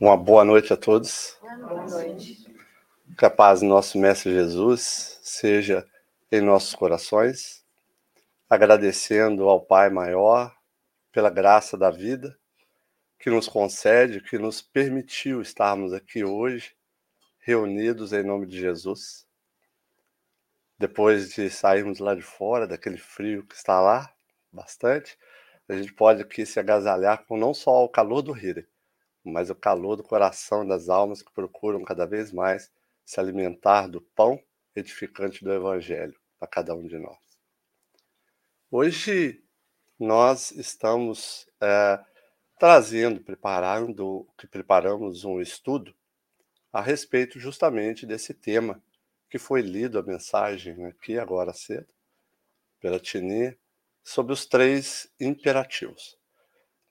Uma boa noite a todos. Boa noite. Que a paz do nosso Mestre Jesus seja em nossos corações, agradecendo ao Pai Maior pela graça da vida que nos concede, que nos permitiu estarmos aqui hoje, reunidos em nome de Jesus. Depois de sairmos lá de fora, daquele frio que está lá, bastante, a gente pode aqui se agasalhar com não só o calor do Rio, mas o calor do coração das almas que procuram cada vez mais se alimentar do pão edificante do Evangelho para cada um de nós. Hoje nós estamos é, trazendo, preparando, que preparamos um estudo a respeito justamente desse tema que foi lido a mensagem aqui agora cedo pela Tini sobre os três imperativos.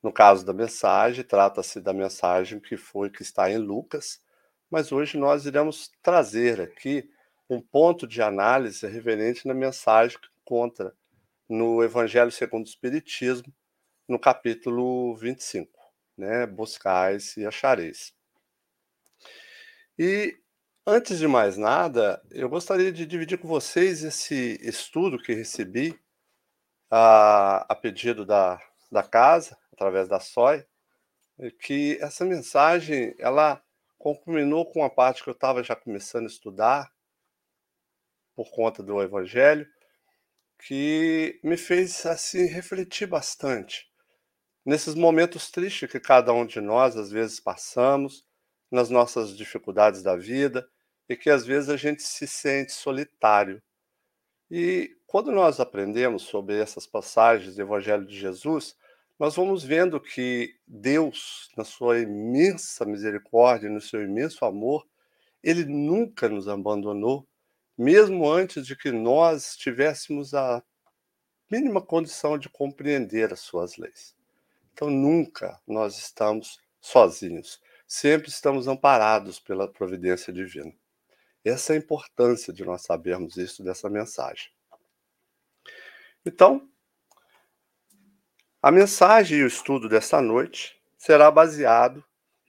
No caso da mensagem, trata-se da mensagem que foi que está em Lucas, mas hoje nós iremos trazer aqui um ponto de análise referente na mensagem que encontra no Evangelho segundo o Espiritismo, no capítulo 25, né? Buscais e achareis. E antes de mais nada, eu gostaria de dividir com vocês esse estudo que recebi a, a pedido da, da casa, através da SOI, que essa mensagem ela culminou com uma parte que eu estava já começando a estudar por conta do Evangelho, que me fez assim refletir bastante nesses momentos tristes que cada um de nós às vezes passamos, nas nossas dificuldades da vida e que às vezes a gente se sente solitário. E quando nós aprendemos sobre essas passagens do Evangelho de Jesus, nós vamos vendo que Deus, na sua imensa misericórdia, no seu imenso amor, ele nunca nos abandonou, mesmo antes de que nós tivéssemos a mínima condição de compreender as suas leis. Então, nunca nós estamos sozinhos, sempre estamos amparados pela providência divina. Essa é a importância de nós sabermos isso dessa mensagem. Então, a mensagem e o estudo desta noite será baseado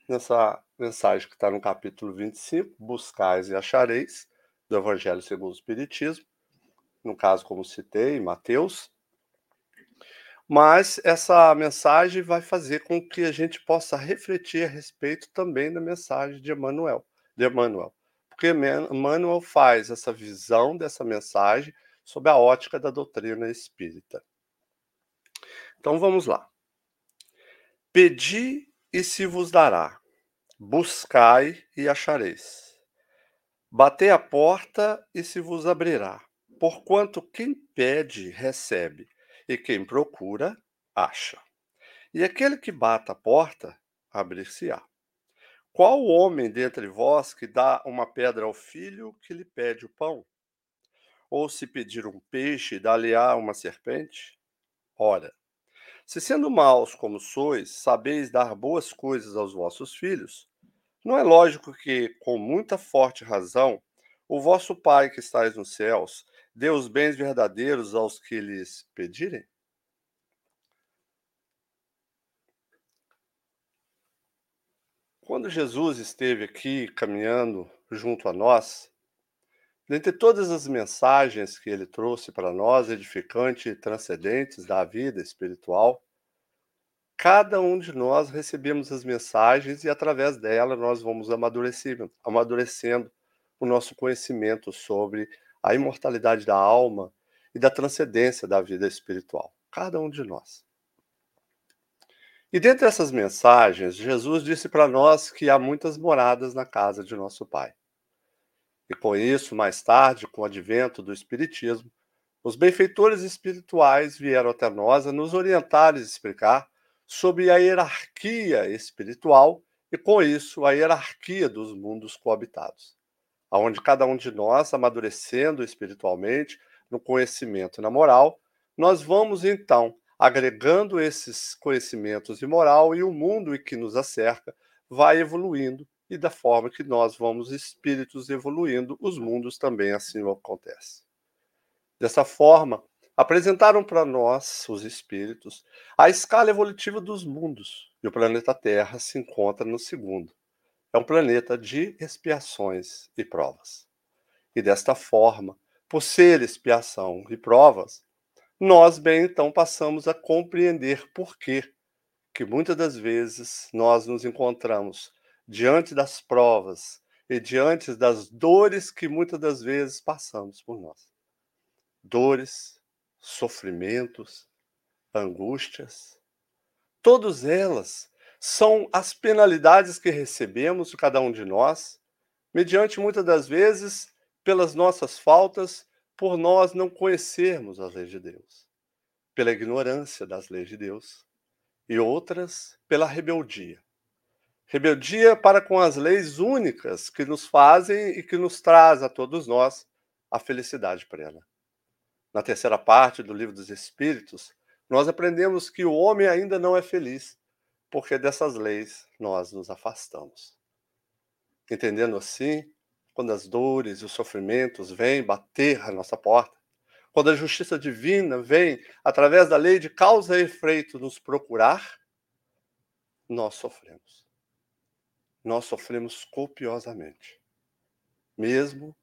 nessa mensagem que está no capítulo 25, Buscais e Achareis, do Evangelho segundo o Espiritismo, no caso, como citei, Mateus. Mas essa mensagem vai fazer com que a gente possa refletir a respeito também da mensagem de Emmanuel, de Emmanuel. Porque Emmanuel faz essa visão dessa mensagem sob a ótica da doutrina espírita. Então vamos lá. Pedi e se vos dará, buscai e achareis. Batei a porta e se vos abrirá, porquanto quem pede, recebe, e quem procura, acha. E aquele que bata a porta, abrir-se-á. Qual homem dentre vós que dá uma pedra ao filho que lhe pede o pão? Ou se pedir um peixe, dá-lhe-á uma serpente? Ora, se sendo maus como sois, sabeis dar boas coisas aos vossos filhos, não é lógico que, com muita forte razão, o vosso Pai que estais nos céus dê os bens verdadeiros aos que lhes pedirem? Quando Jesus esteve aqui caminhando junto a nós, Dentre todas as mensagens que ele trouxe para nós, edificantes e transcendentes da vida espiritual, cada um de nós recebemos as mensagens e através dela nós vamos amadurecendo, amadurecendo o nosso conhecimento sobre a imortalidade da alma e da transcendência da vida espiritual. Cada um de nós. E dentre essas mensagens, Jesus disse para nós que há muitas moradas na casa de nosso Pai. E com isso, mais tarde, com o advento do Espiritismo, os benfeitores espirituais vieram até nós a nos orientar e explicar sobre a hierarquia espiritual e, com isso, a hierarquia dos mundos coabitados, aonde cada um de nós, amadurecendo espiritualmente, no conhecimento e na moral, nós vamos então agregando esses conhecimentos de moral e o mundo que nos acerca vai evoluindo e da forma que nós vamos espíritos evoluindo, os mundos também assim acontece. Dessa forma, apresentaram para nós, os espíritos, a escala evolutiva dos mundos, e o planeta Terra se encontra no segundo. é um planeta de expiações e provas. E desta forma, por ser expiação e provas, nós bem então passamos a compreender por que que muitas das vezes nós nos encontramos diante das provas e diante das dores que muitas das vezes passamos por nós. Dores, sofrimentos, angústias, todas elas são as penalidades que recebemos cada um de nós, mediante muitas das vezes pelas nossas faltas, por nós não conhecermos as leis de Deus, pela ignorância das leis de Deus, e outras pela rebeldia. Rebeldia para com as leis únicas que nos fazem e que nos traz a todos nós a felicidade plena. Na terceira parte do livro dos Espíritos, nós aprendemos que o homem ainda não é feliz, porque dessas leis nós nos afastamos. Entendendo assim, quando as dores e os sofrimentos vêm bater à nossa porta, quando a justiça divina vem, através da lei de causa e efeito, nos procurar, nós sofremos nós sofremos copiosamente. Mesmo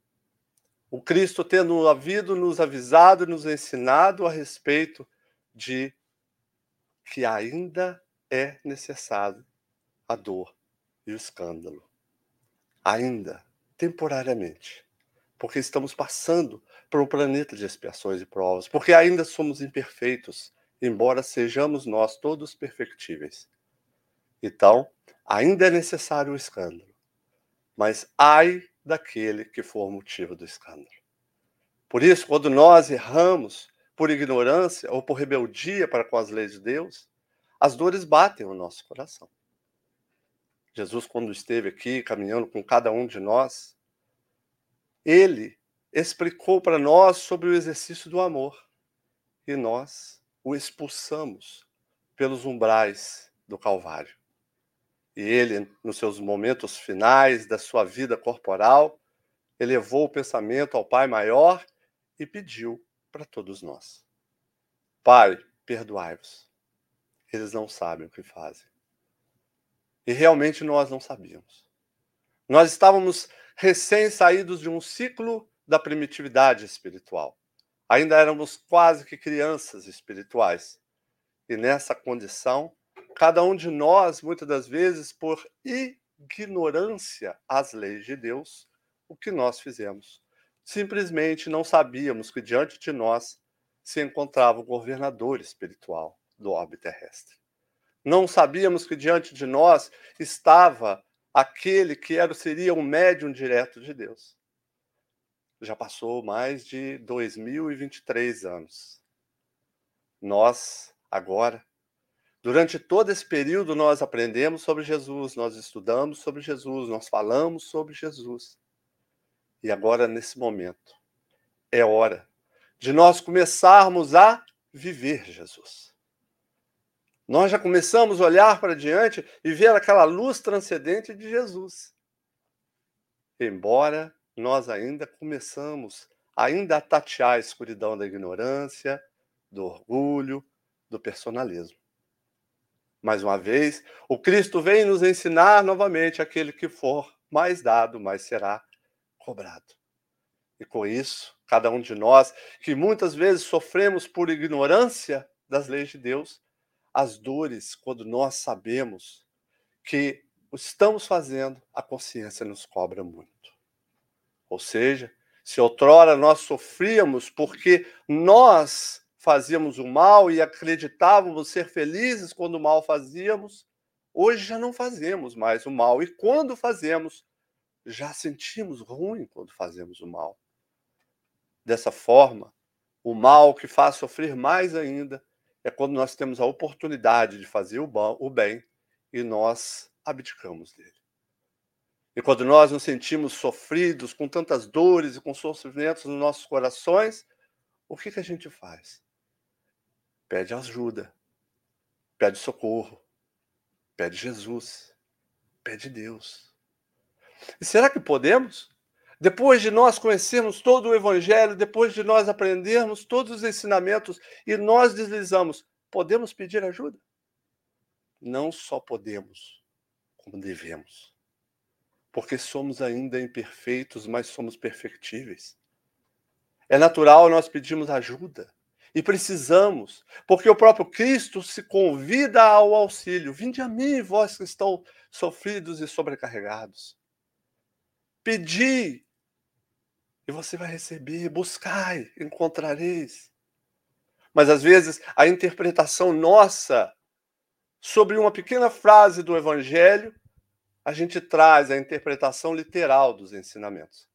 o Cristo tendo havido nos avisado nos ensinado a respeito de que ainda é necessário a dor e o escândalo. Ainda, temporariamente. Porque estamos passando por um planeta de expiações e provas, porque ainda somos imperfeitos, embora sejamos nós todos perfectíveis. Então, ainda é necessário o escândalo, mas ai daquele que for motivo do escândalo. Por isso, quando nós erramos por ignorância ou por rebeldia para com as leis de Deus, as dores batem no nosso coração. Jesus, quando esteve aqui caminhando com cada um de nós, ele explicou para nós sobre o exercício do amor e nós o expulsamos pelos umbrais do Calvário. E ele, nos seus momentos finais da sua vida corporal, elevou o pensamento ao Pai maior e pediu para todos nós: Pai, perdoai-vos. Eles não sabem o que fazem. E realmente nós não sabíamos. Nós estávamos recém-saídos de um ciclo da primitividade espiritual. Ainda éramos quase que crianças espirituais. E nessa condição, Cada um de nós, muitas das vezes, por ignorância às leis de Deus, o que nós fizemos? Simplesmente não sabíamos que diante de nós se encontrava o governador espiritual do orbe terrestre. Não sabíamos que diante de nós estava aquele que era, seria um médium direto de Deus. Já passou mais de 2023 anos. Nós, agora, Durante todo esse período, nós aprendemos sobre Jesus, nós estudamos sobre Jesus, nós falamos sobre Jesus. E agora, nesse momento, é hora de nós começarmos a viver Jesus. Nós já começamos a olhar para diante e ver aquela luz transcendente de Jesus. Embora nós ainda começamos ainda a tatear a escuridão da ignorância, do orgulho, do personalismo. Mais uma vez, o Cristo vem nos ensinar novamente: aquele que for mais dado, mais será cobrado. E com isso, cada um de nós, que muitas vezes sofremos por ignorância das leis de Deus, as dores, quando nós sabemos que estamos fazendo, a consciência nos cobra muito. Ou seja, se outrora nós sofríamos porque nós fazíamos o mal e acreditávamos ser felizes quando o mal fazíamos, hoje já não fazemos mais o mal. E quando fazemos, já sentimos ruim quando fazemos o mal. Dessa forma, o mal que faz sofrer mais ainda é quando nós temos a oportunidade de fazer o bem e nós abdicamos dele. E quando nós nos sentimos sofridos, com tantas dores e com sofrimentos nos nossos corações, o que, que a gente faz? Pede ajuda, pede socorro, pede Jesus, pede Deus. E será que podemos? Depois de nós conhecermos todo o Evangelho, depois de nós aprendermos todos os ensinamentos e nós deslizamos, podemos pedir ajuda? Não só podemos, como devemos. porque somos ainda imperfeitos, mas somos perfectíveis. É natural nós pedirmos ajuda e precisamos, porque o próprio Cristo se convida ao auxílio. Vinde a mim, vós que estão sofridos e sobrecarregados. Pedi e você vai receber, buscai, encontrareis. Mas às vezes a interpretação nossa sobre uma pequena frase do evangelho, a gente traz a interpretação literal dos ensinamentos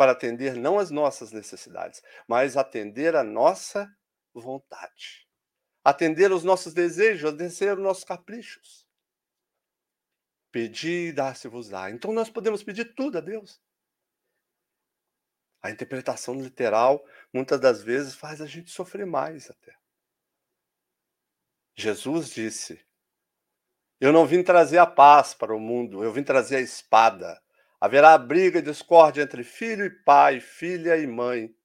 para atender não as nossas necessidades, mas atender a nossa vontade. Atender os nossos desejos, atender os nossos caprichos. Pedir e dar-se-vos-á. Então nós podemos pedir tudo a Deus. A interpretação literal, muitas das vezes, faz a gente sofrer mais até. Jesus disse: Eu não vim trazer a paz para o mundo, eu vim trazer a espada. Haverá briga e discórdia entre filho e pai, filha e mãe,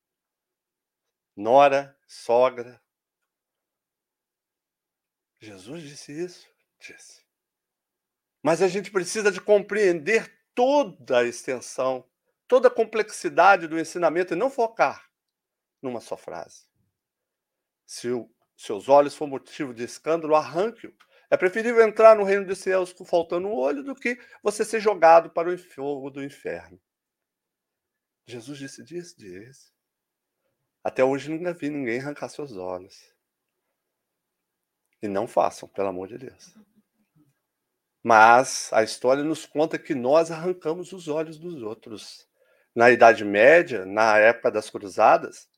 nora, sogra. Jesus disse isso? Disse. Mas a gente precisa de compreender toda a extensão, toda a complexidade do ensinamento e não focar numa só frase. Se o, seus olhos for motivo de escândalo, arranque-o é preferível entrar no reino dos céus faltando um olho do que você ser jogado para o fogo do inferno. Jesus disse disso, disse. Até hoje nunca vi ninguém arrancar seus olhos. E não façam, pelo amor de Deus. Mas a história nos conta que nós arrancamos os olhos dos outros. Na Idade Média, na época das cruzadas,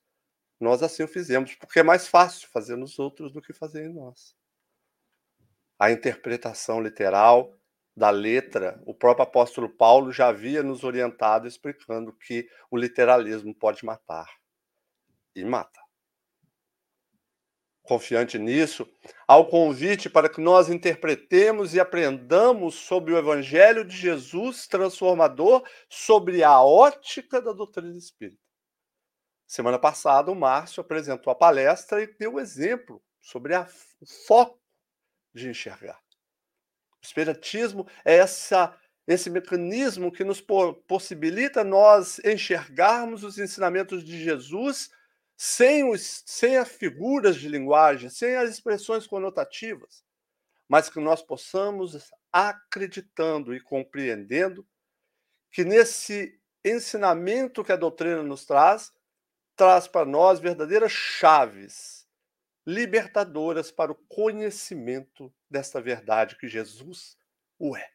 nós assim o fizemos, porque é mais fácil fazer nos outros do que fazer em nós a interpretação literal da letra, o próprio apóstolo Paulo já havia nos orientado explicando que o literalismo pode matar. E mata. Confiante nisso, ao convite para que nós interpretemos e aprendamos sobre o Evangelho de Jesus transformador, sobre a ótica da doutrina espírita. Semana passada, o Márcio apresentou a palestra e deu exemplo sobre a, o foco de enxergar. O espiritismo é essa, esse mecanismo que nos possibilita nós enxergarmos os ensinamentos de Jesus sem, os, sem as figuras de linguagem, sem as expressões conotativas, mas que nós possamos, acreditando e compreendendo, que nesse ensinamento que a doutrina nos traz, traz para nós verdadeiras chaves libertadoras para o conhecimento desta verdade que Jesus o é.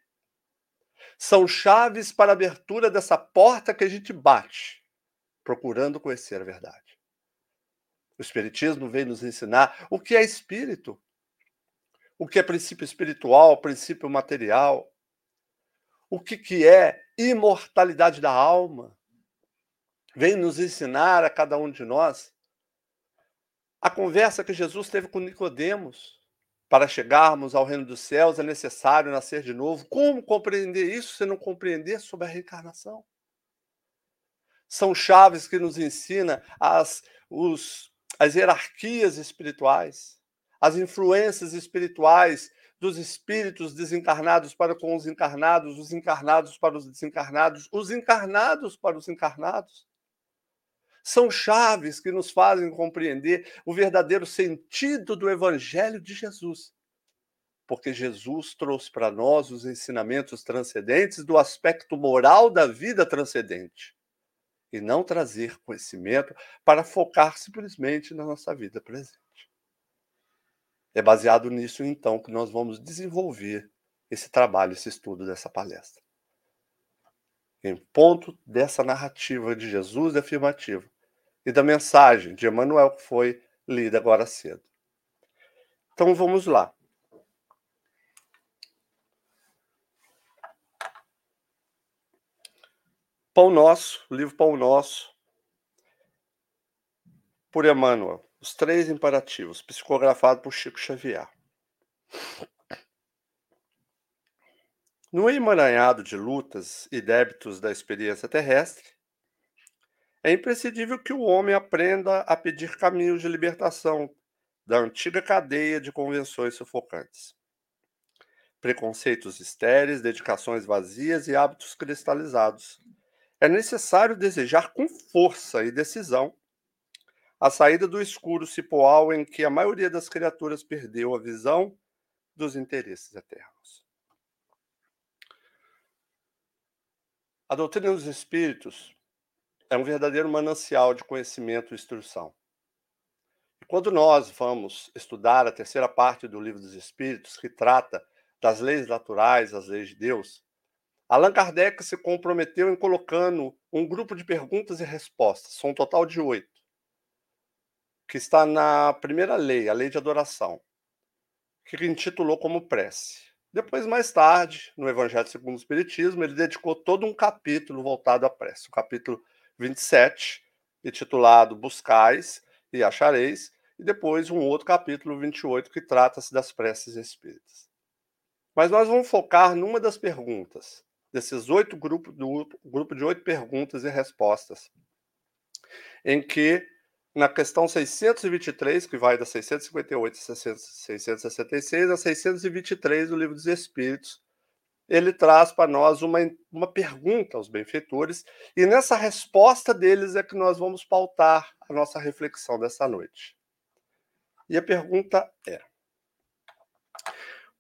São chaves para a abertura dessa porta que a gente bate, procurando conhecer a verdade. O Espiritismo vem nos ensinar o que é espírito, o que é princípio espiritual, princípio material, o que, que é imortalidade da alma. Vem nos ensinar a cada um de nós a conversa que Jesus teve com Nicodemos, para chegarmos ao reino dos céus é necessário nascer de novo. Como compreender isso se não compreender sobre a reencarnação? São chaves que nos ensina as, os, as hierarquias espirituais, as influências espirituais dos espíritos desencarnados para com os encarnados, os encarnados para os desencarnados, os encarnados para os encarnados são chaves que nos fazem compreender o verdadeiro sentido do Evangelho de Jesus. Porque Jesus trouxe para nós os ensinamentos transcendentes do aspecto moral da vida transcendente. E não trazer conhecimento para focar simplesmente na nossa vida presente. É baseado nisso, então, que nós vamos desenvolver esse trabalho, esse estudo dessa palestra. Em ponto dessa narrativa de Jesus afirmativa, e da mensagem de Emmanuel que foi lida agora cedo. Então vamos lá. Pão Nosso, livro Pão Nosso, por Emmanuel. Os três imperativos, psicografado por Chico Xavier. No emaranhado de lutas e débitos da experiência terrestre, é imprescindível que o homem aprenda a pedir caminhos de libertação da antiga cadeia de convenções sufocantes. preconceitos estéreis, dedicações vazias e hábitos cristalizados. É necessário desejar com força e decisão a saída do escuro cipoal em que a maioria das criaturas perdeu a visão dos interesses eternos. A doutrina dos espíritos é um verdadeiro manancial de conhecimento e instrução. E quando nós vamos estudar a terceira parte do Livro dos Espíritos, que trata das leis naturais, as leis de Deus, Allan Kardec se comprometeu em colocando um grupo de perguntas e respostas, são um total de oito, que está na primeira lei, a lei de adoração, que intitulou como prece. Depois, mais tarde, no Evangelho segundo o Espiritismo, ele dedicou todo um capítulo voltado à prece, o capítulo 27, intitulado Buscais e Achareis, e depois um outro capítulo 28 que trata-se das preces espíritas. Mas nós vamos focar numa das perguntas, desses oito grupos, do grupo de oito perguntas e respostas, em que na questão 623, que vai da 658 a 666 a 623 do Livro dos Espíritos, ele traz para nós uma, uma pergunta aos benfeitores, e nessa resposta deles é que nós vamos pautar a nossa reflexão dessa noite. E a pergunta é: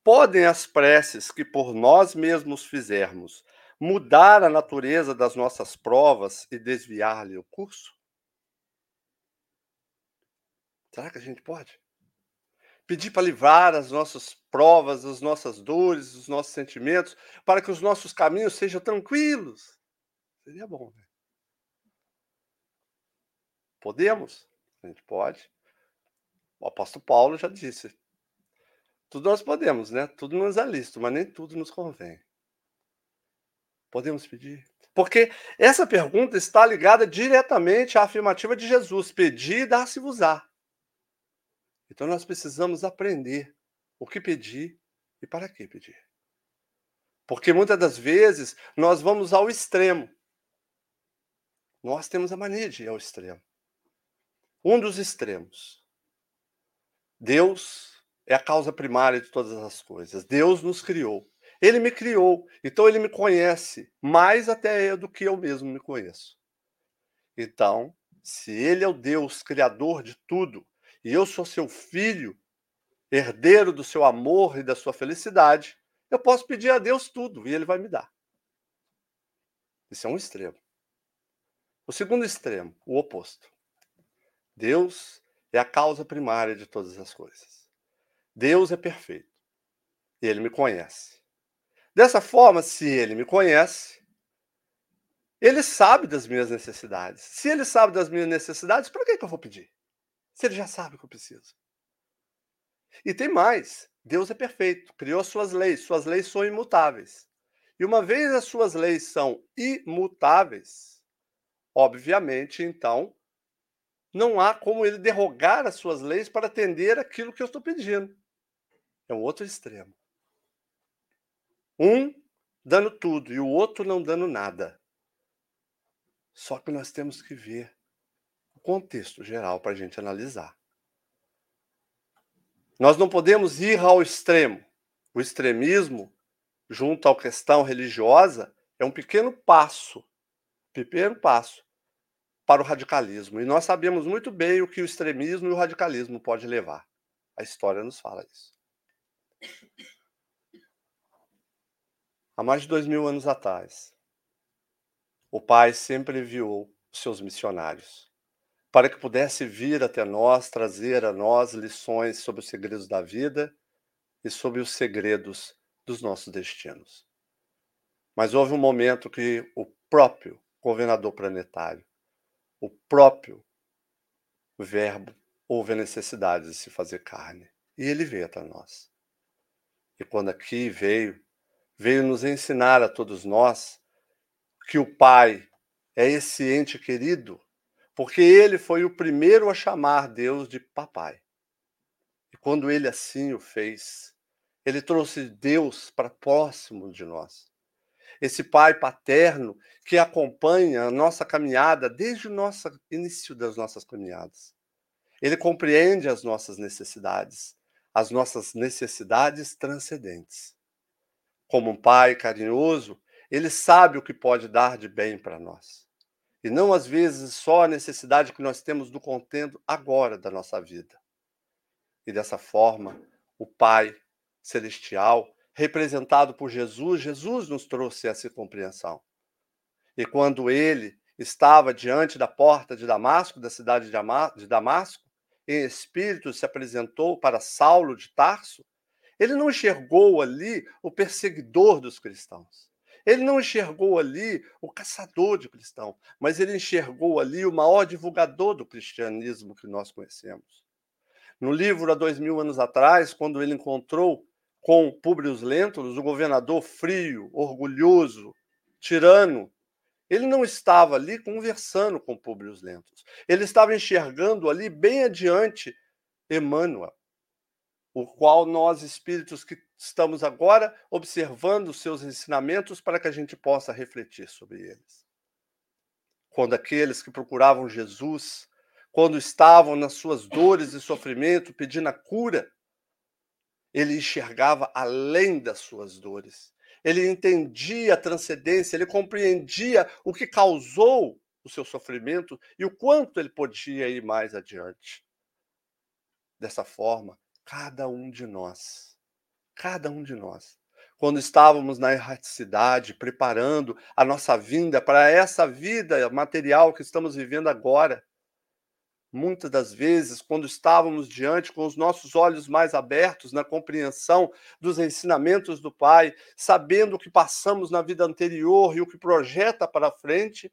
Podem as preces que por nós mesmos fizermos mudar a natureza das nossas provas e desviar-lhe o curso? Será que a gente pode? Pedir para livrar as nossas provas, as nossas dores, os nossos sentimentos, para que os nossos caminhos sejam tranquilos. Seria bom, né? Podemos? A gente pode. O apóstolo Paulo já disse: tudo nós podemos, né? Tudo nos é lícito, mas nem tudo nos convém. Podemos pedir? Porque essa pergunta está ligada diretamente à afirmativa de Jesus: pedir e dar-se-vos-á. Então nós precisamos aprender o que pedir e para que pedir. Porque muitas das vezes nós vamos ao extremo. Nós temos a mania de ir ao extremo. Um dos extremos. Deus é a causa primária de todas as coisas. Deus nos criou. Ele me criou, então ele me conhece mais até do que eu mesmo me conheço. Então, se ele é o Deus criador de tudo, e eu sou seu filho, herdeiro do seu amor e da sua felicidade, eu posso pedir a Deus tudo e ele vai me dar. Isso é um extremo. O segundo extremo, o oposto. Deus é a causa primária de todas as coisas. Deus é perfeito e ele me conhece. Dessa forma, se ele me conhece, ele sabe das minhas necessidades. Se ele sabe das minhas necessidades, para que, que eu vou pedir? Se ele já sabe o que eu preciso. E tem mais: Deus é perfeito, criou suas leis, suas leis são imutáveis. E uma vez as suas leis são imutáveis, obviamente, então, não há como ele derrogar as suas leis para atender aquilo que eu estou pedindo. É um outro extremo. Um dando tudo e o outro não dando nada. Só que nós temos que ver contexto geral para a gente analisar. Nós não podemos ir ao extremo. O extremismo, junto à questão religiosa, é um pequeno passo, pequeno passo para o radicalismo. E nós sabemos muito bem o que o extremismo e o radicalismo pode levar. A história nos fala isso. Há mais de dois mil anos atrás, o Pai sempre enviou seus missionários para que pudesse vir até nós, trazer a nós lições sobre os segredos da vida e sobre os segredos dos nossos destinos. Mas houve um momento que o próprio governador planetário, o próprio Verbo, houve a necessidade de se fazer carne. E ele veio até nós. E quando aqui veio, veio nos ensinar a todos nós que o Pai é esse ente querido porque ele foi o primeiro a chamar Deus de papai. E quando ele assim o fez, ele trouxe Deus para próximo de nós. Esse pai paterno que acompanha a nossa caminhada desde o nosso início das nossas caminhadas. Ele compreende as nossas necessidades, as nossas necessidades transcendentes. como um pai carinhoso, ele sabe o que pode dar de bem para nós. E não às vezes só a necessidade que nós temos do contento agora da nossa vida. E dessa forma, o Pai celestial, representado por Jesus, Jesus nos trouxe essa compreensão. E quando ele estava diante da porta de Damasco, da cidade de Damasco, em espírito se apresentou para Saulo de Tarso, ele não enxergou ali o perseguidor dos cristãos. Ele não enxergou ali o caçador de cristão, mas ele enxergou ali o maior divulgador do cristianismo que nós conhecemos. No livro, há dois mil anos atrás, quando ele encontrou com Públio Lentulus, o governador frio, orgulhoso, tirano, ele não estava ali conversando com Públio Lentulus. Ele estava enxergando ali, bem adiante, Emmanuel, o qual nós, espíritos que estamos agora observando os seus ensinamentos para que a gente possa refletir sobre eles. Quando aqueles que procuravam Jesus, quando estavam nas suas dores e sofrimento, pedindo a cura, ele enxergava além das suas dores. Ele entendia a transcendência, ele compreendia o que causou o seu sofrimento e o quanto ele podia ir mais adiante. Dessa forma, cada um de nós, cada um de nós, quando estávamos na erraticidade, preparando a nossa vinda para essa vida material que estamos vivendo agora, muitas das vezes, quando estávamos diante com os nossos olhos mais abertos na compreensão dos ensinamentos do Pai, sabendo o que passamos na vida anterior e o que projeta para frente,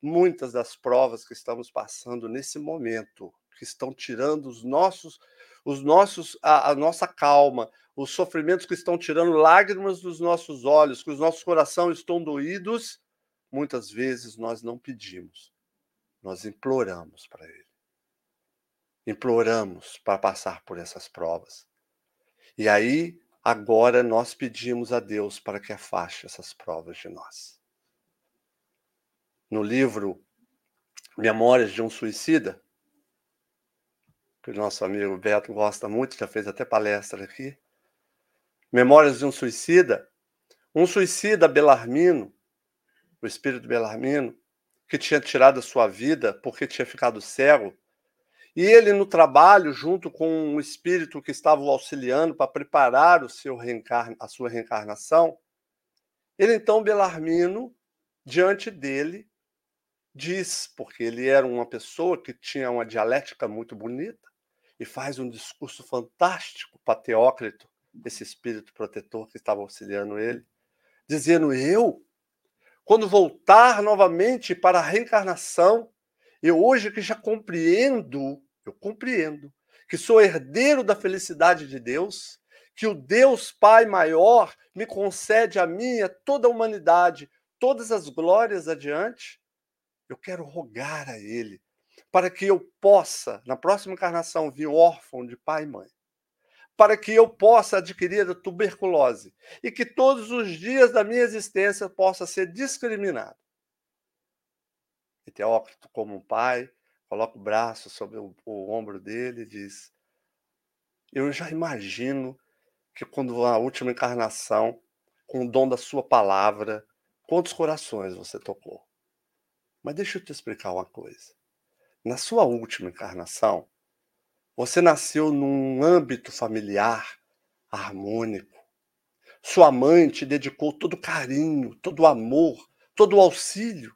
muitas das provas que estamos passando nesse momento, que estão tirando os nossos os nossos, a, a nossa calma, os sofrimentos que estão tirando lágrimas dos nossos olhos, que os nossos corações estão doídos, muitas vezes nós não pedimos, nós imploramos para Ele. Imploramos para passar por essas provas. E aí, agora nós pedimos a Deus para que afaste essas provas de nós. No livro Memórias de um Suicida, que o nosso amigo Beto gosta muito, já fez até palestra aqui. Memórias de um Suicida. Um suicida belarmino, o espírito belarmino, que tinha tirado a sua vida porque tinha ficado cego. E ele, no trabalho, junto com um espírito que estava o auxiliando para preparar o seu reencarna, a sua reencarnação, ele então, Belarmino, diante dele, diz, porque ele era uma pessoa que tinha uma dialética muito bonita, e faz um discurso fantástico para Teócrito, esse espírito protetor que estava auxiliando ele, dizendo: Eu, quando voltar novamente para a reencarnação, eu hoje que já compreendo, eu compreendo, que sou herdeiro da felicidade de Deus, que o Deus Pai maior me concede a mim, a toda a humanidade, todas as glórias adiante, eu quero rogar a Ele para que eu possa, na próxima encarnação, vir órfão de pai e mãe, para que eu possa adquirir a tuberculose e que todos os dias da minha existência possa ser discriminado. E Teócrito, como um pai, coloca o braço sobre o, o ombro dele e diz: Eu já imagino que quando a última encarnação, com o dom da sua palavra, quantos corações você tocou. Mas deixa eu te explicar uma coisa na sua última encarnação, você nasceu num âmbito familiar harmônico. Sua mãe te dedicou todo carinho, todo amor, todo auxílio.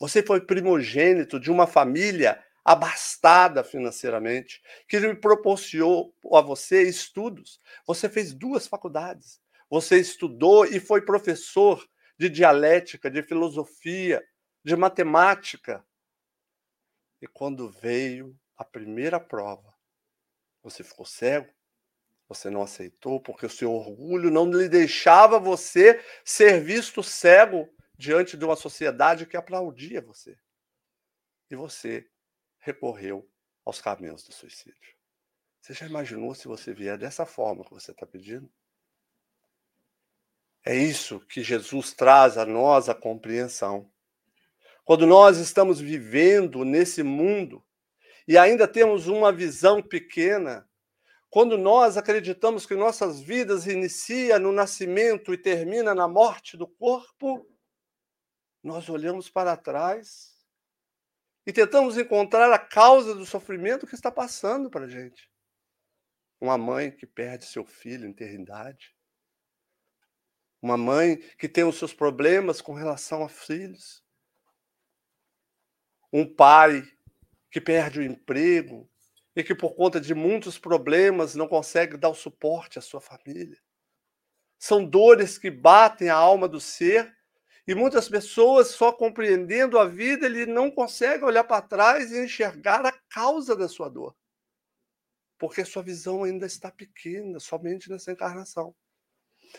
Você foi primogênito de uma família abastada financeiramente, que lhe proporcionou a você estudos. Você fez duas faculdades. Você estudou e foi professor de dialética, de filosofia, de matemática, e quando veio a primeira prova, você ficou cego, você não aceitou, porque o seu orgulho não lhe deixava você ser visto cego diante de uma sociedade que aplaudia você. E você recorreu aos caminhos do suicídio. Você já imaginou se você vier dessa forma que você está pedindo? É isso que Jesus traz a nós a compreensão. Quando nós estamos vivendo nesse mundo e ainda temos uma visão pequena, quando nós acreditamos que nossas vidas inicia no nascimento e termina na morte do corpo, nós olhamos para trás e tentamos encontrar a causa do sofrimento que está passando para a gente. Uma mãe que perde seu filho em eternidade. Uma mãe que tem os seus problemas com relação a filhos. Um pai que perde o emprego e que, por conta de muitos problemas, não consegue dar o suporte à sua família. São dores que batem a alma do ser e muitas pessoas, só compreendendo a vida, ele não consegue olhar para trás e enxergar a causa da sua dor. Porque sua visão ainda está pequena, somente nessa encarnação.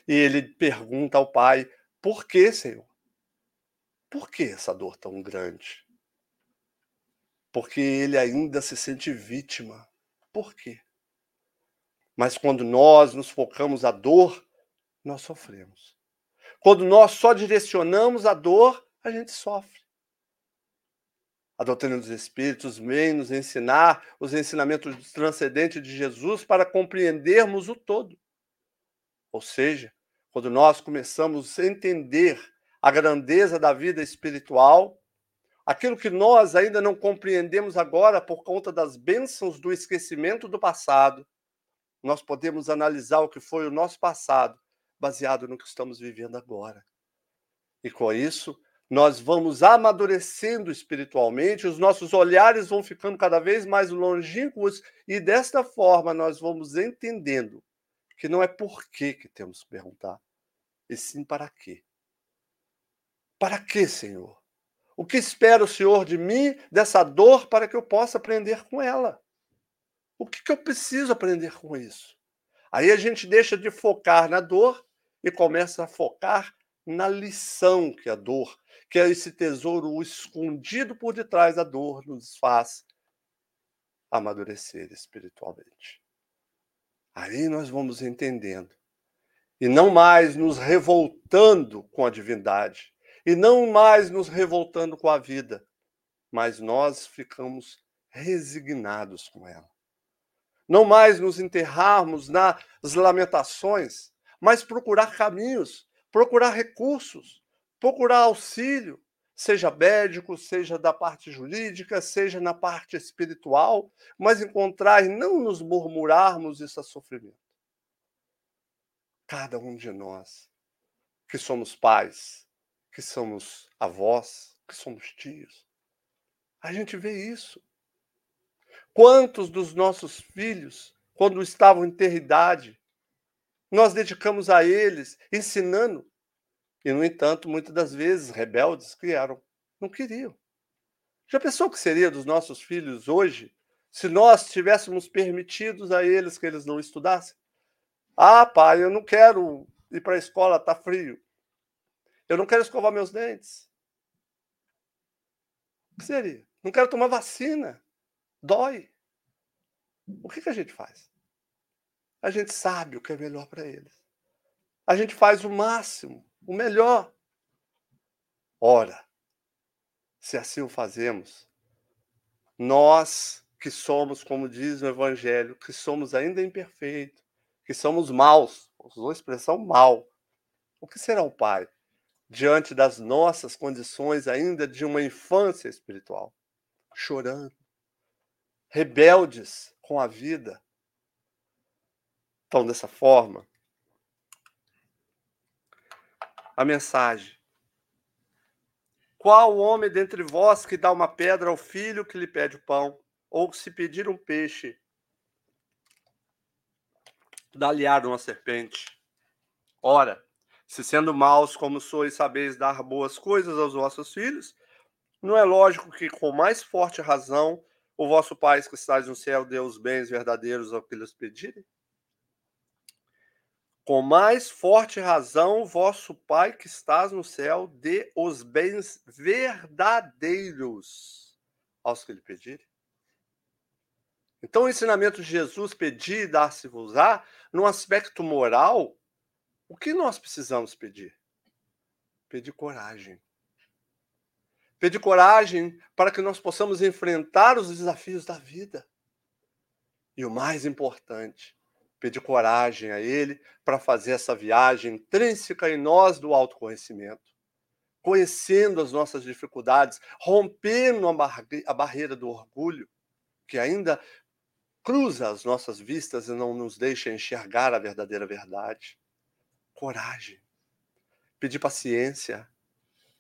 E ele pergunta ao pai: Por que, Senhor? Por que essa dor tão grande? Porque ele ainda se sente vítima. Por quê? Mas quando nós nos focamos a dor, nós sofremos. Quando nós só direcionamos a dor, a gente sofre. A doutrina dos Espíritos vem nos ensinar os ensinamentos transcendentes de Jesus para compreendermos o todo. Ou seja, quando nós começamos a entender a grandeza da vida espiritual, aquilo que nós ainda não compreendemos agora por conta das bênçãos do esquecimento do passado, nós podemos analisar o que foi o nosso passado baseado no que estamos vivendo agora. E com isso, nós vamos amadurecendo espiritualmente, os nossos olhares vão ficando cada vez mais longínquos e desta forma nós vamos entendendo que não é por que que temos que perguntar, e sim para quê. Para quê, Senhor? O que espera o Senhor de mim, dessa dor, para que eu possa aprender com ela? O que, que eu preciso aprender com isso? Aí a gente deixa de focar na dor e começa a focar na lição que a dor, que é esse tesouro escondido por detrás da dor, nos faz amadurecer espiritualmente. Aí nós vamos entendendo. E não mais nos revoltando com a divindade, e não mais nos revoltando com a vida, mas nós ficamos resignados com ela. Não mais nos enterrarmos nas lamentações, mas procurar caminhos, procurar recursos, procurar auxílio, seja médico, seja da parte jurídica, seja na parte espiritual, mas encontrar e não nos murmurarmos isso a sofrimento. Cada um de nós, que somos pais, que somos avós, que somos tios, a gente vê isso. Quantos dos nossos filhos, quando estavam em terridade, nós dedicamos a eles, ensinando. E, no entanto, muitas das vezes, rebeldes criaram, não queriam. Já pensou o que seria dos nossos filhos hoje se nós tivéssemos permitidos a eles que eles não estudassem? Ah, pai, eu não quero ir para a escola, está frio. Eu não quero escovar meus dentes. O que seria? Não quero tomar vacina. Dói. O que, que a gente faz? a gente sabe o que é melhor para eles. A gente faz o máximo, o melhor. Ora, se assim o fazemos, nós que somos, como diz o Evangelho, que somos ainda imperfeitos, que somos maus, usou a expressão mal, o que será o Pai diante das nossas condições ainda de uma infância espiritual? Chorando, rebeldes com a vida, então, dessa forma, a mensagem. Qual homem dentre vós que dá uma pedra ao filho que lhe pede o pão, ou se pedir um peixe, dá-lhe uma serpente? Ora, se sendo maus como sois, sabeis dar boas coisas aos vossos filhos, não é lógico que com mais forte razão o vosso Pai que estáis no céu dê os bens verdadeiros ao que lhes pedirem? Com mais forte razão, vosso Pai que estás no céu dê os bens verdadeiros aos que lhe pedirem. Então, o ensinamento de Jesus, pedir e dar-se-vos-á, no aspecto moral, o que nós precisamos pedir? Pedir coragem. Pedir coragem para que nós possamos enfrentar os desafios da vida. E o mais importante, pedir coragem a Ele para fazer essa viagem intrínseca em nós do autoconhecimento, conhecendo as nossas dificuldades, rompendo a, bar a barreira do orgulho, que ainda cruza as nossas vistas e não nos deixa enxergar a verdadeira verdade. Coragem. Pedir paciência.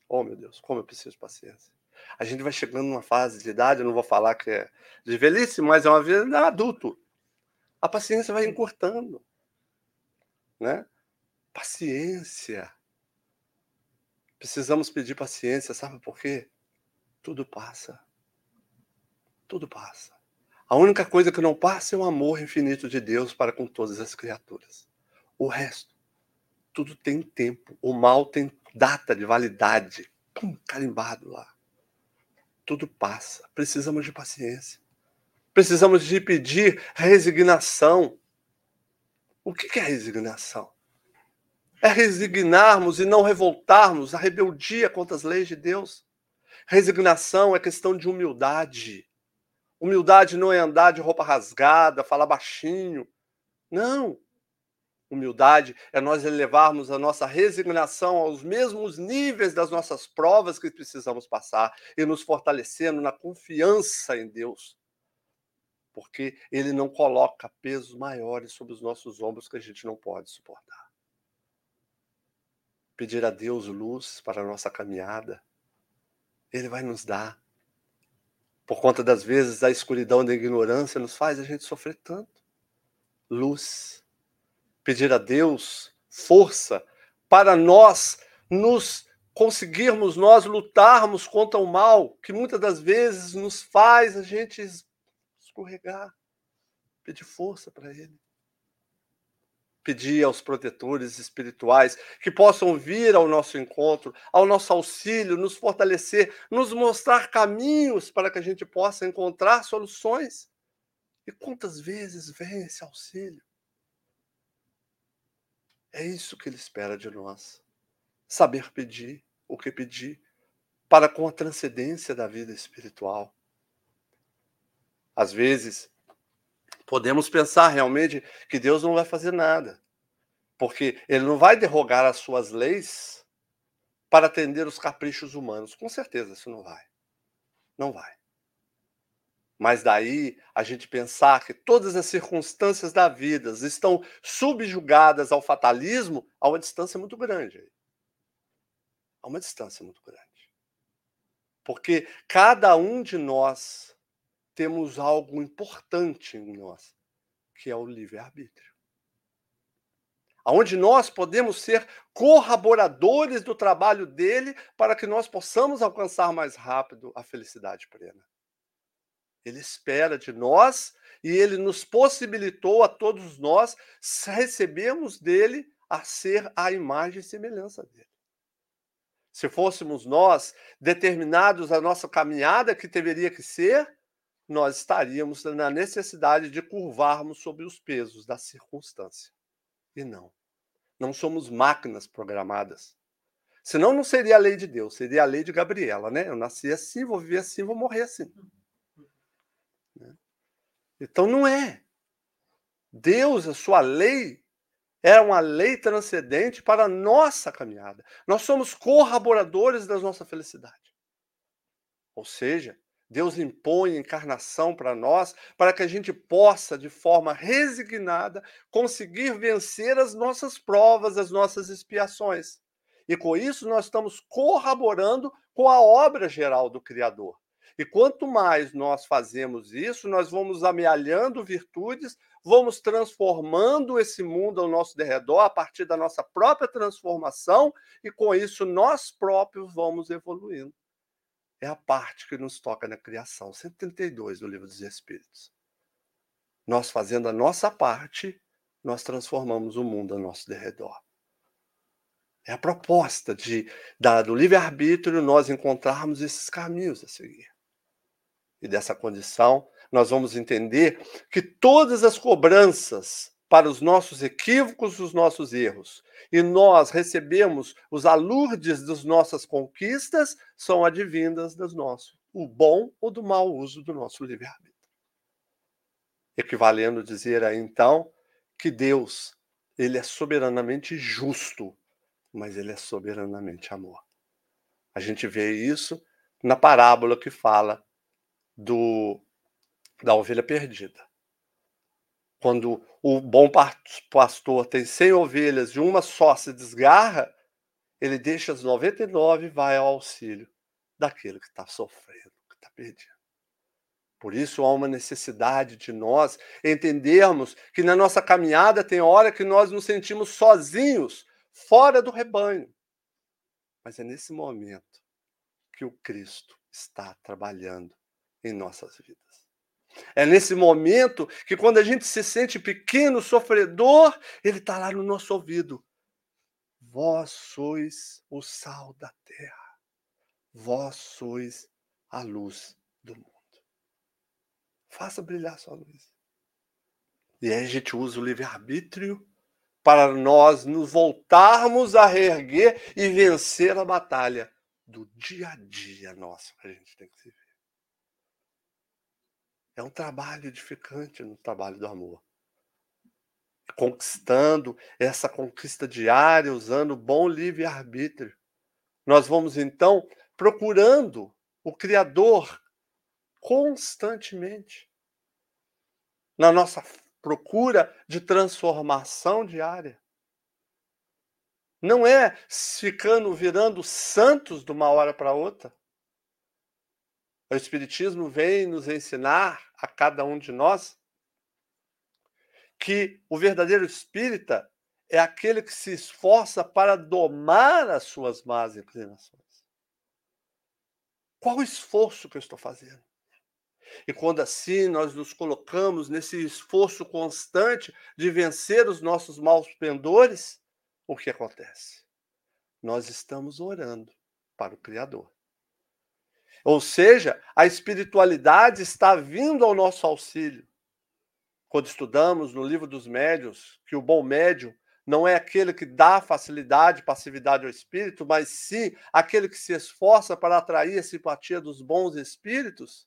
Oh, meu Deus, como eu preciso de paciência. A gente vai chegando numa fase de idade, eu não vou falar que é de velhice, mas é uma vida adulto a paciência vai encurtando. Né? Paciência. Precisamos pedir paciência, sabe por quê? Tudo passa. Tudo passa. A única coisa que não passa é o amor infinito de Deus para com todas as criaturas. O resto, tudo tem tempo. O mal tem data de validade. Pum, carimbado lá. Tudo passa. Precisamos de paciência. Precisamos de pedir resignação. O que é resignação? É resignarmos e não revoltarmos a rebeldia contra as leis de Deus. Resignação é questão de humildade. Humildade não é andar de roupa rasgada, falar baixinho. Não. Humildade é nós elevarmos a nossa resignação aos mesmos níveis das nossas provas que precisamos passar e nos fortalecendo na confiança em Deus porque ele não coloca pesos maiores sobre os nossos ombros que a gente não pode suportar. Pedir a Deus luz para a nossa caminhada, ele vai nos dar. Por conta das vezes a escuridão da ignorância nos faz a gente sofrer tanto. Luz. Pedir a Deus força para nós nos conseguirmos nós lutarmos contra o mal que muitas das vezes nos faz a gente escorregar. Pedir força para Ele. Pedir aos protetores espirituais que possam vir ao nosso encontro, ao nosso auxílio, nos fortalecer, nos mostrar caminhos para que a gente possa encontrar soluções. E quantas vezes vem esse auxílio? É isso que ele espera de nós. Saber pedir o que pedir, para com a transcendência da vida espiritual. Às vezes, podemos pensar realmente que Deus não vai fazer nada, porque Ele não vai derrogar as suas leis para atender os caprichos humanos. Com certeza, isso não vai. Não vai. Mas daí a gente pensar que todas as circunstâncias da vida estão subjugadas ao fatalismo, há uma distância muito grande. Há uma distância muito grande. Porque cada um de nós temos algo importante em nós, que é o livre-arbítrio. Onde nós podemos ser colaboradores do trabalho dele para que nós possamos alcançar mais rápido a felicidade plena. Ele espera de nós e ele nos possibilitou a todos nós recebermos dele a ser a imagem e semelhança dele. Se fôssemos nós determinados a nossa caminhada que deveria que ser, nós estaríamos na necessidade de curvarmos sobre os pesos da circunstância. E não. Não somos máquinas programadas. Senão não seria a lei de Deus, seria a lei de Gabriela, né? Eu nasci assim, vou viver assim, vou morrer assim. Então não é. Deus, a sua lei, é uma lei transcendente para a nossa caminhada. Nós somos colaboradores da nossa felicidade. Ou seja, Deus impõe encarnação para nós, para que a gente possa, de forma resignada, conseguir vencer as nossas provas, as nossas expiações. E com isso, nós estamos corroborando com a obra geral do Criador. E quanto mais nós fazemos isso, nós vamos amealhando virtudes, vamos transformando esse mundo ao nosso derredor a partir da nossa própria transformação, e com isso nós próprios vamos evoluindo é a parte que nos toca na criação, 132 do Livro dos Espíritos. Nós fazendo a nossa parte, nós transformamos o mundo ao nosso derredor. É a proposta de, da, do livre-arbítrio nós encontrarmos esses caminhos a seguir. E dessa condição, nós vamos entender que todas as cobranças para os nossos equívocos, os nossos erros. E nós recebemos os alurdes das nossas conquistas, são advindas das nosso, o bom ou do mau uso do nosso livre-arbítrio. Equivalendo dizer aí, então, que Deus, ele é soberanamente justo, mas ele é soberanamente amor. A gente vê isso na parábola que fala do da ovelha perdida. Quando o bom pastor tem 100 ovelhas e uma só se desgarra, ele deixa as 99 e vai ao auxílio daquele que está sofrendo, que está perdido. Por isso há uma necessidade de nós entendermos que na nossa caminhada tem hora que nós nos sentimos sozinhos, fora do rebanho. Mas é nesse momento que o Cristo está trabalhando em nossas vidas. É nesse momento que, quando a gente se sente pequeno, sofredor, ele está lá no nosso ouvido. Vós sois o sal da terra, vós sois a luz do mundo. Faça brilhar sua luz. E aí a gente usa o livre-arbítrio para nós nos voltarmos a reerguer e vencer a batalha do dia a dia nosso que a gente tem que se ver. É um trabalho edificante no trabalho do amor. Conquistando essa conquista diária, usando bom livre-arbítrio. Nós vamos então procurando o Criador constantemente. Na nossa procura de transformação diária. Não é ficando virando santos de uma hora para outra. O Espiritismo vem nos ensinar a cada um de nós que o verdadeiro espírita é aquele que se esforça para domar as suas más inclinações. Qual o esforço que eu estou fazendo? E quando assim nós nos colocamos nesse esforço constante de vencer os nossos maus pendores, o que acontece? Nós estamos orando para o Criador. Ou seja, a espiritualidade está vindo ao nosso auxílio. Quando estudamos no livro dos médios que o bom médium não é aquele que dá facilidade e passividade ao espírito, mas sim aquele que se esforça para atrair a simpatia dos bons espíritos,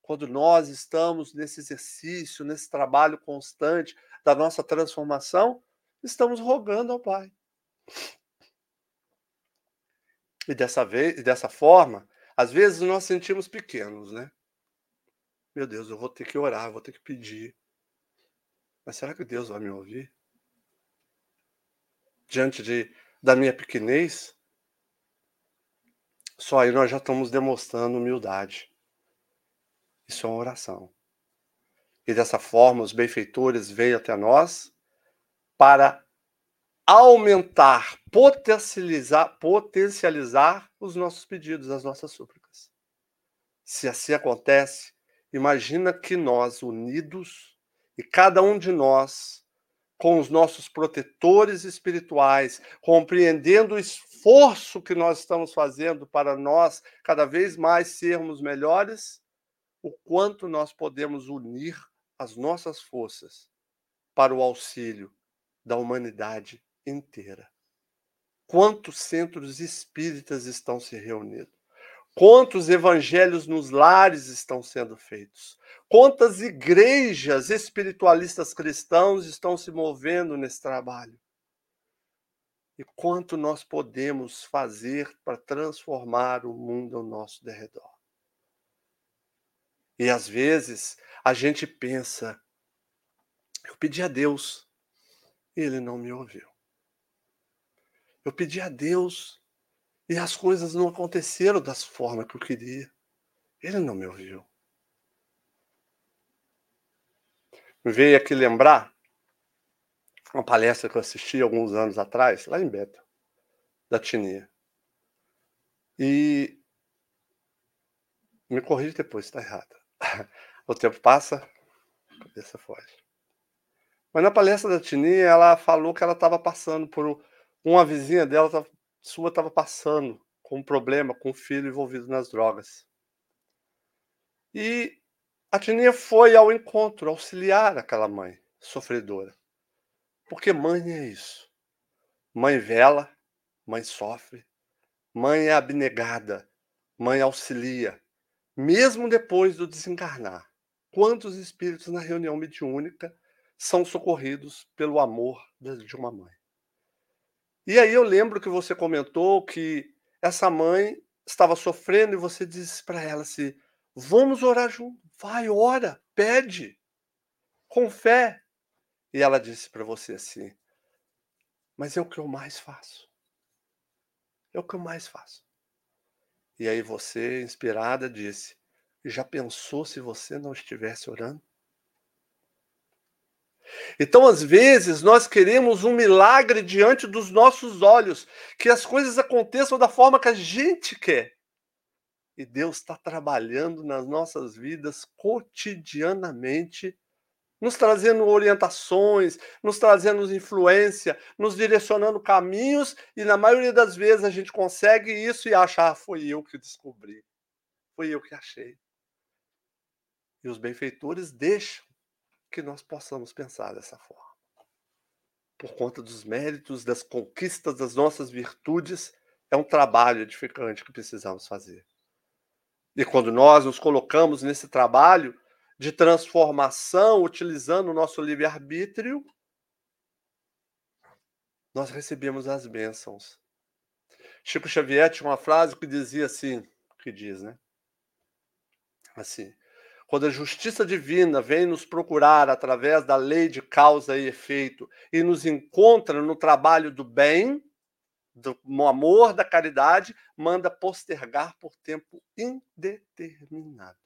quando nós estamos nesse exercício, nesse trabalho constante da nossa transformação, estamos rogando ao Pai. E dessa vez, dessa forma, às vezes nós sentimos pequenos, né? Meu Deus, eu vou ter que orar, vou ter que pedir. Mas será que Deus vai me ouvir? Diante de, da minha pequenez, só aí nós já estamos demonstrando humildade. Isso é uma oração. E dessa forma, os benfeitores veio até nós para aumentar, potencializar, potencializar os nossos pedidos, as nossas súplicas. Se assim acontece, imagina que nós, unidos, e cada um de nós, com os nossos protetores espirituais, compreendendo o esforço que nós estamos fazendo para nós cada vez mais sermos melhores, o quanto nós podemos unir as nossas forças para o auxílio da humanidade inteira. Quantos centros espíritas estão se reunindo? Quantos evangelhos nos lares estão sendo feitos? Quantas igrejas espiritualistas cristãos estão se movendo nesse trabalho? E quanto nós podemos fazer para transformar o mundo ao nosso derredor? E às vezes a gente pensa, eu pedi a Deus, e ele não me ouviu. Eu pedi a Deus e as coisas não aconteceram da forma que eu queria. Ele não me ouviu. Me veio aqui lembrar uma palestra que eu assisti alguns anos atrás, lá em Beto, da Tinia. E me corrija depois, está errado. O tempo passa, a cabeça foge. Mas na palestra da Tininha, ela falou que ela estava passando por uma vizinha dela, sua, estava passando com um problema com o filho envolvido nas drogas. E a Tininha foi ao encontro, auxiliar aquela mãe sofredora. Porque mãe é isso. Mãe vela, mãe sofre, mãe é abnegada, mãe auxilia, mesmo depois do desencarnar. Quantos espíritos na reunião mediúnica são socorridos pelo amor de uma mãe. E aí eu lembro que você comentou que essa mãe estava sofrendo e você disse para ela assim: vamos orar junto, vai, ora, pede, com fé. E ela disse para você assim: mas é o que eu mais faço. É o que eu mais faço. E aí você, inspirada, disse: já pensou se você não estivesse orando? Então, às vezes, nós queremos um milagre diante dos nossos olhos, que as coisas aconteçam da forma que a gente quer. E Deus está trabalhando nas nossas vidas cotidianamente, nos trazendo orientações, nos trazendo influência, nos direcionando caminhos, e na maioria das vezes a gente consegue isso e acha, ah, foi eu que descobri, foi eu que achei. E os benfeitores deixam que nós possamos pensar dessa forma. Por conta dos méritos, das conquistas, das nossas virtudes, é um trabalho edificante que precisamos fazer. E quando nós nos colocamos nesse trabalho de transformação, utilizando o nosso livre-arbítrio, nós recebemos as bênçãos. Chico Xavier tinha uma frase que dizia assim, que diz, né? Assim, quando a justiça divina vem nos procurar através da lei de causa e efeito e nos encontra no trabalho do bem, do amor, da caridade, manda postergar por tempo indeterminado.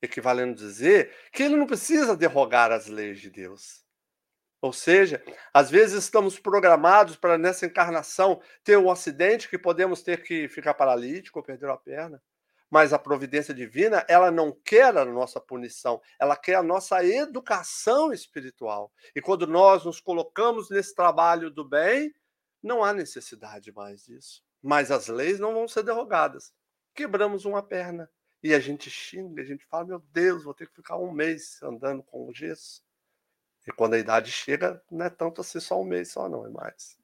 Equivalendo dizer que ele não precisa derrogar as leis de Deus. Ou seja, às vezes estamos programados para nessa encarnação ter um acidente que podemos ter que ficar paralítico ou perder a perna. Mas a providência divina, ela não quer a nossa punição, ela quer a nossa educação espiritual. E quando nós nos colocamos nesse trabalho do bem, não há necessidade mais disso. Mas as leis não vão ser derrogadas. Quebramos uma perna e a gente xinga, a gente fala: meu Deus, vou ter que ficar um mês andando com o gesso. E quando a idade chega, não é tanto assim só um mês, só não, é mais.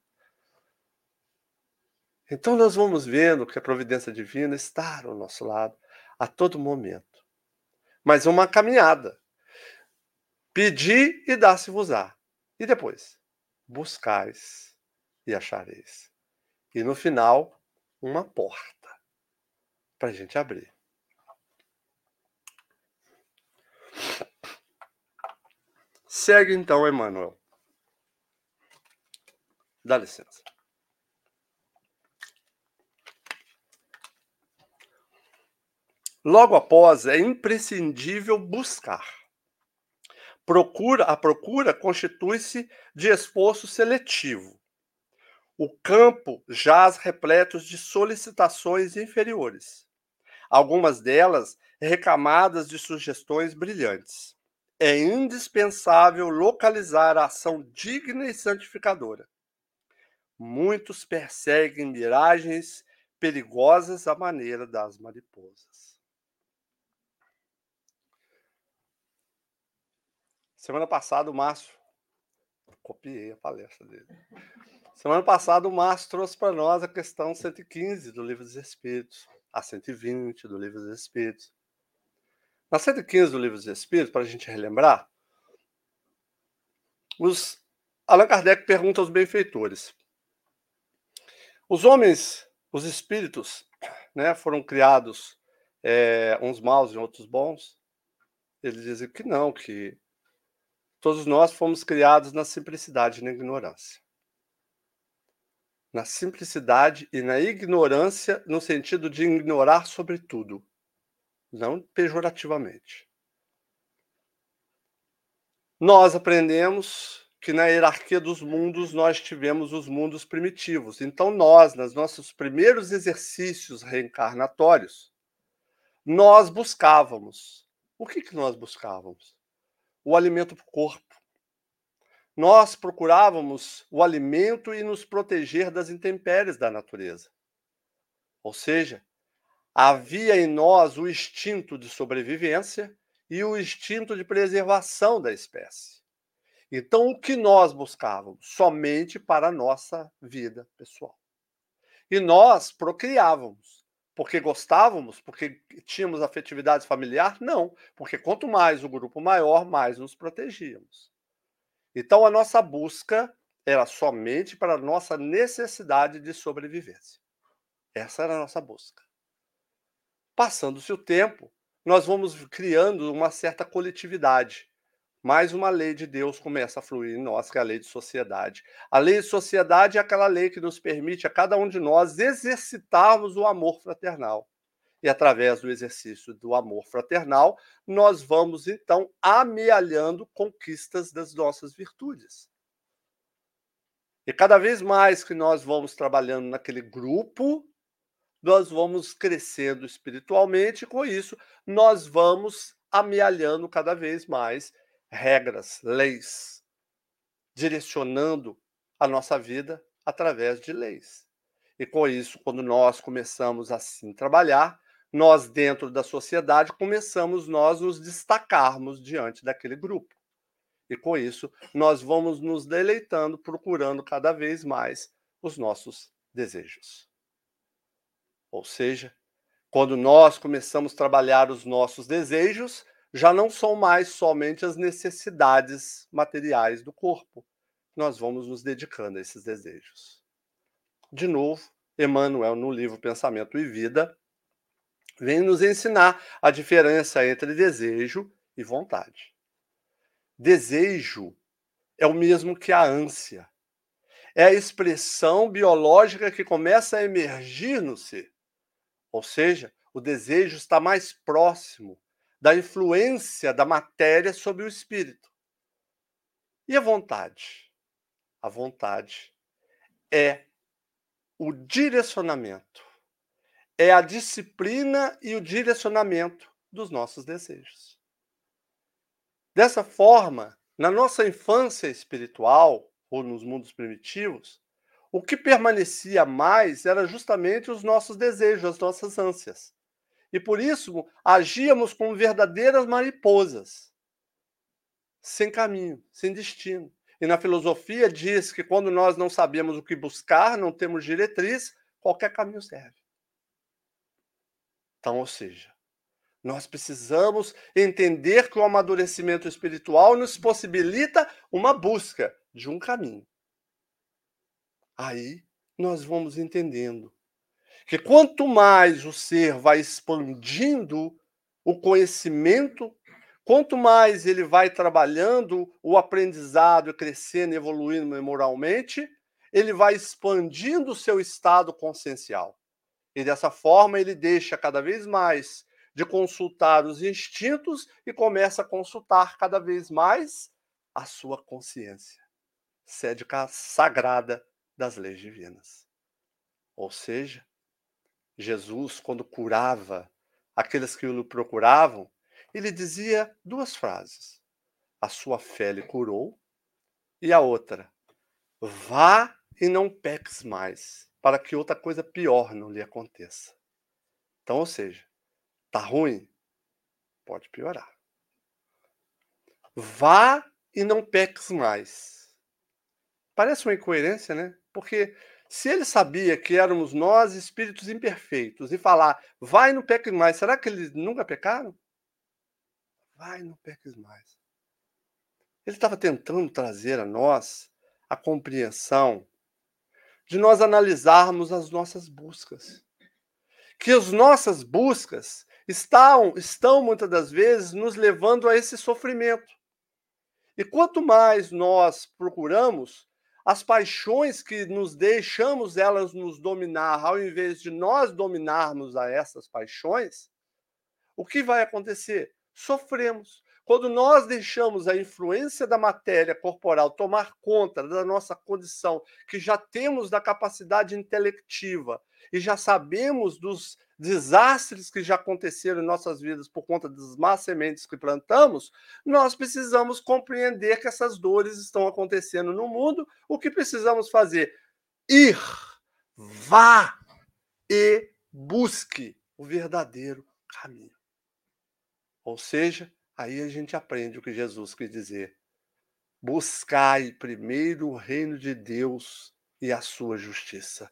Então nós vamos vendo que a providência divina está ao nosso lado a todo momento. Mas uma caminhada. Pedir e dar-se-vos-á. E depois, buscais e achareis. E no final, uma porta para a gente abrir. Segue então, Emmanuel. Dá licença. Logo após, é imprescindível buscar. Procura, a procura constitui-se de esforço seletivo. O campo jaz repleto de solicitações inferiores, algumas delas recamadas de sugestões brilhantes. É indispensável localizar a ação digna e santificadora. Muitos perseguem miragens perigosas à maneira das mariposas. Semana passada o Márcio. Copiei a palestra dele. Semana passada o Márcio trouxe para nós a questão 115 do Livro dos Espíritos, a 120 do Livro dos Espíritos. Na 115 do Livro dos Espíritos, para a gente relembrar, os Allan Kardec pergunta aos benfeitores: os homens, os espíritos, né, foram criados é, uns maus e outros bons? Eles dizem que não, que Todos nós fomos criados na simplicidade e na ignorância. Na simplicidade e na ignorância, no sentido de ignorar sobre tudo, não pejorativamente. Nós aprendemos que na hierarquia dos mundos nós tivemos os mundos primitivos. Então, nós, nos nossos primeiros exercícios reencarnatórios, nós buscávamos. O que, que nós buscávamos? O alimento para o corpo. Nós procurávamos o alimento e nos proteger das intempéries da natureza. Ou seja, havia em nós o instinto de sobrevivência e o instinto de preservação da espécie. Então, o que nós buscávamos? Somente para a nossa vida pessoal. E nós procriávamos. Porque gostávamos? Porque tínhamos afetividade familiar? Não, porque quanto mais o grupo maior, mais nos protegíamos. Então a nossa busca era somente para a nossa necessidade de sobrevivência. Essa era a nossa busca. Passando-se o tempo, nós vamos criando uma certa coletividade. Mais uma lei de Deus começa a fluir em nós, que é a lei de sociedade. A lei de sociedade é aquela lei que nos permite a cada um de nós exercitarmos o amor fraternal. E através do exercício do amor fraternal, nós vamos então amealhando conquistas das nossas virtudes. E cada vez mais que nós vamos trabalhando naquele grupo, nós vamos crescendo espiritualmente, e com isso, nós vamos amealhando cada vez mais regras, leis, direcionando a nossa vida através de leis. E com isso, quando nós começamos assim trabalhar, nós dentro da sociedade começamos nós nos destacarmos diante daquele grupo. E com isso, nós vamos nos deleitando, procurando cada vez mais os nossos desejos. Ou seja, quando nós começamos a trabalhar os nossos desejos, já não são mais somente as necessidades materiais do corpo. Nós vamos nos dedicando a esses desejos. De novo, Emmanuel, no livro Pensamento e Vida, vem nos ensinar a diferença entre desejo e vontade. Desejo é o mesmo que a ânsia. É a expressão biológica que começa a emergir no ser. Ou seja, o desejo está mais próximo da influência da matéria sobre o espírito. E a vontade? A vontade é o direcionamento é a disciplina e o direcionamento dos nossos desejos. Dessa forma, na nossa infância espiritual, ou nos mundos primitivos, o que permanecia mais era justamente os nossos desejos, as nossas ânsias. E por isso agíamos como verdadeiras mariposas, sem caminho, sem destino. E na filosofia diz que quando nós não sabemos o que buscar, não temos diretriz, qualquer caminho serve. Então, ou seja, nós precisamos entender que o amadurecimento espiritual nos possibilita uma busca de um caminho. Aí nós vamos entendendo que quanto mais o ser vai expandindo o conhecimento, quanto mais ele vai trabalhando o aprendizado, crescendo, evoluindo moralmente, ele vai expandindo o seu estado consciencial. E dessa forma ele deixa cada vez mais de consultar os instintos e começa a consultar cada vez mais a sua consciência, sédica sagrada das leis divinas. Ou seja, Jesus, quando curava aqueles que o procuravam, ele dizia duas frases: A sua fé lhe curou, e a outra: Vá e não peques mais para que outra coisa pior não lhe aconteça. Então, ou seja, tá ruim, pode piorar. Vá e não peques mais. Parece uma incoerência, né? Porque se ele sabia que éramos nós espíritos imperfeitos e falar, vai não peques mais, será que eles nunca pecaram? Vai não peques mais. Ele estava tentando trazer a nós a compreensão de nós analisarmos as nossas buscas. Que as nossas buscas estão, estão muitas das vezes nos levando a esse sofrimento. E quanto mais nós procuramos, as paixões que nos deixamos elas nos dominar, ao invés de nós dominarmos a essas paixões, o que vai acontecer? Sofremos. Quando nós deixamos a influência da matéria corporal tomar conta da nossa condição, que já temos da capacidade intelectiva e já sabemos dos desastres que já aconteceram em nossas vidas por conta das más sementes que plantamos, nós precisamos compreender que essas dores estão acontecendo no mundo. O que precisamos fazer? Ir, vá e busque o verdadeiro caminho. Ou seja, Aí a gente aprende o que Jesus quis dizer. Buscai primeiro o reino de Deus e a sua justiça.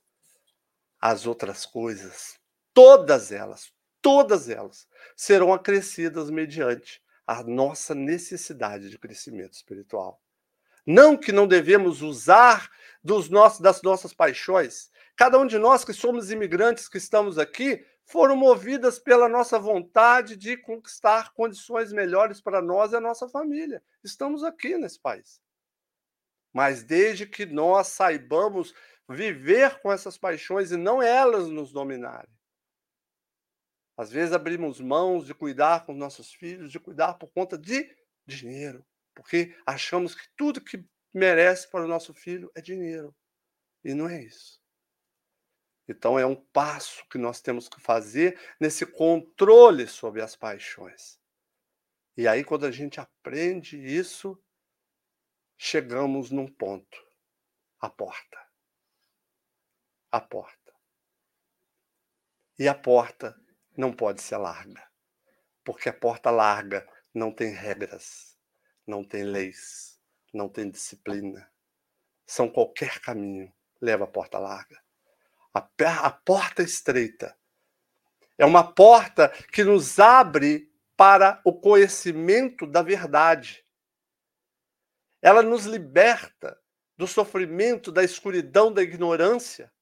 As outras coisas, todas elas, todas elas, serão acrescidas mediante a nossa necessidade de crescimento espiritual. Não que não devemos usar dos nossos, das nossas paixões. Cada um de nós que somos imigrantes que estamos aqui foram movidas pela nossa vontade de conquistar condições melhores para nós e a nossa família. Estamos aqui nesse país. Mas desde que nós saibamos viver com essas paixões e não elas nos dominarem. Às vezes abrimos mãos de cuidar com nossos filhos, de cuidar por conta de dinheiro, porque achamos que tudo que merece para o nosso filho é dinheiro. E não é isso. Então é um passo que nós temos que fazer nesse controle sobre as paixões. E aí, quando a gente aprende isso, chegamos num ponto: a porta. A porta. E a porta não pode ser larga, porque a porta larga não tem regras, não tem leis, não tem disciplina. São qualquer caminho leva a porta larga. A, a porta estreita é uma porta que nos abre para o conhecimento da verdade. Ela nos liberta do sofrimento, da escuridão, da ignorância.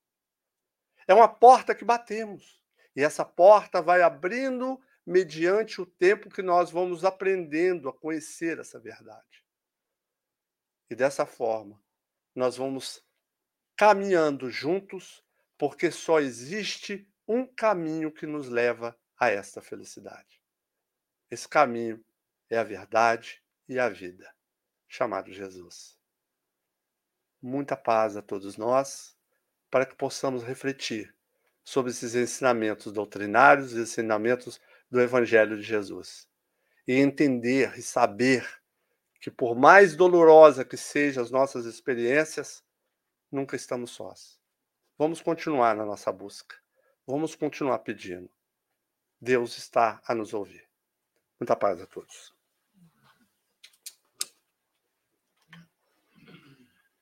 É uma porta que batemos. E essa porta vai abrindo mediante o tempo que nós vamos aprendendo a conhecer essa verdade. E dessa forma, nós vamos caminhando juntos, porque só existe um caminho que nos leva a esta felicidade. Esse caminho é a verdade e a vida, chamado Jesus. Muita paz a todos nós, para que possamos refletir sobre esses ensinamentos doutrinários ensinamentos do Evangelho de Jesus. E entender e saber que, por mais dolorosa que sejam as nossas experiências, nunca estamos sós. Vamos continuar na nossa busca. Vamos continuar pedindo. Deus está a nos ouvir. Muita paz a todos.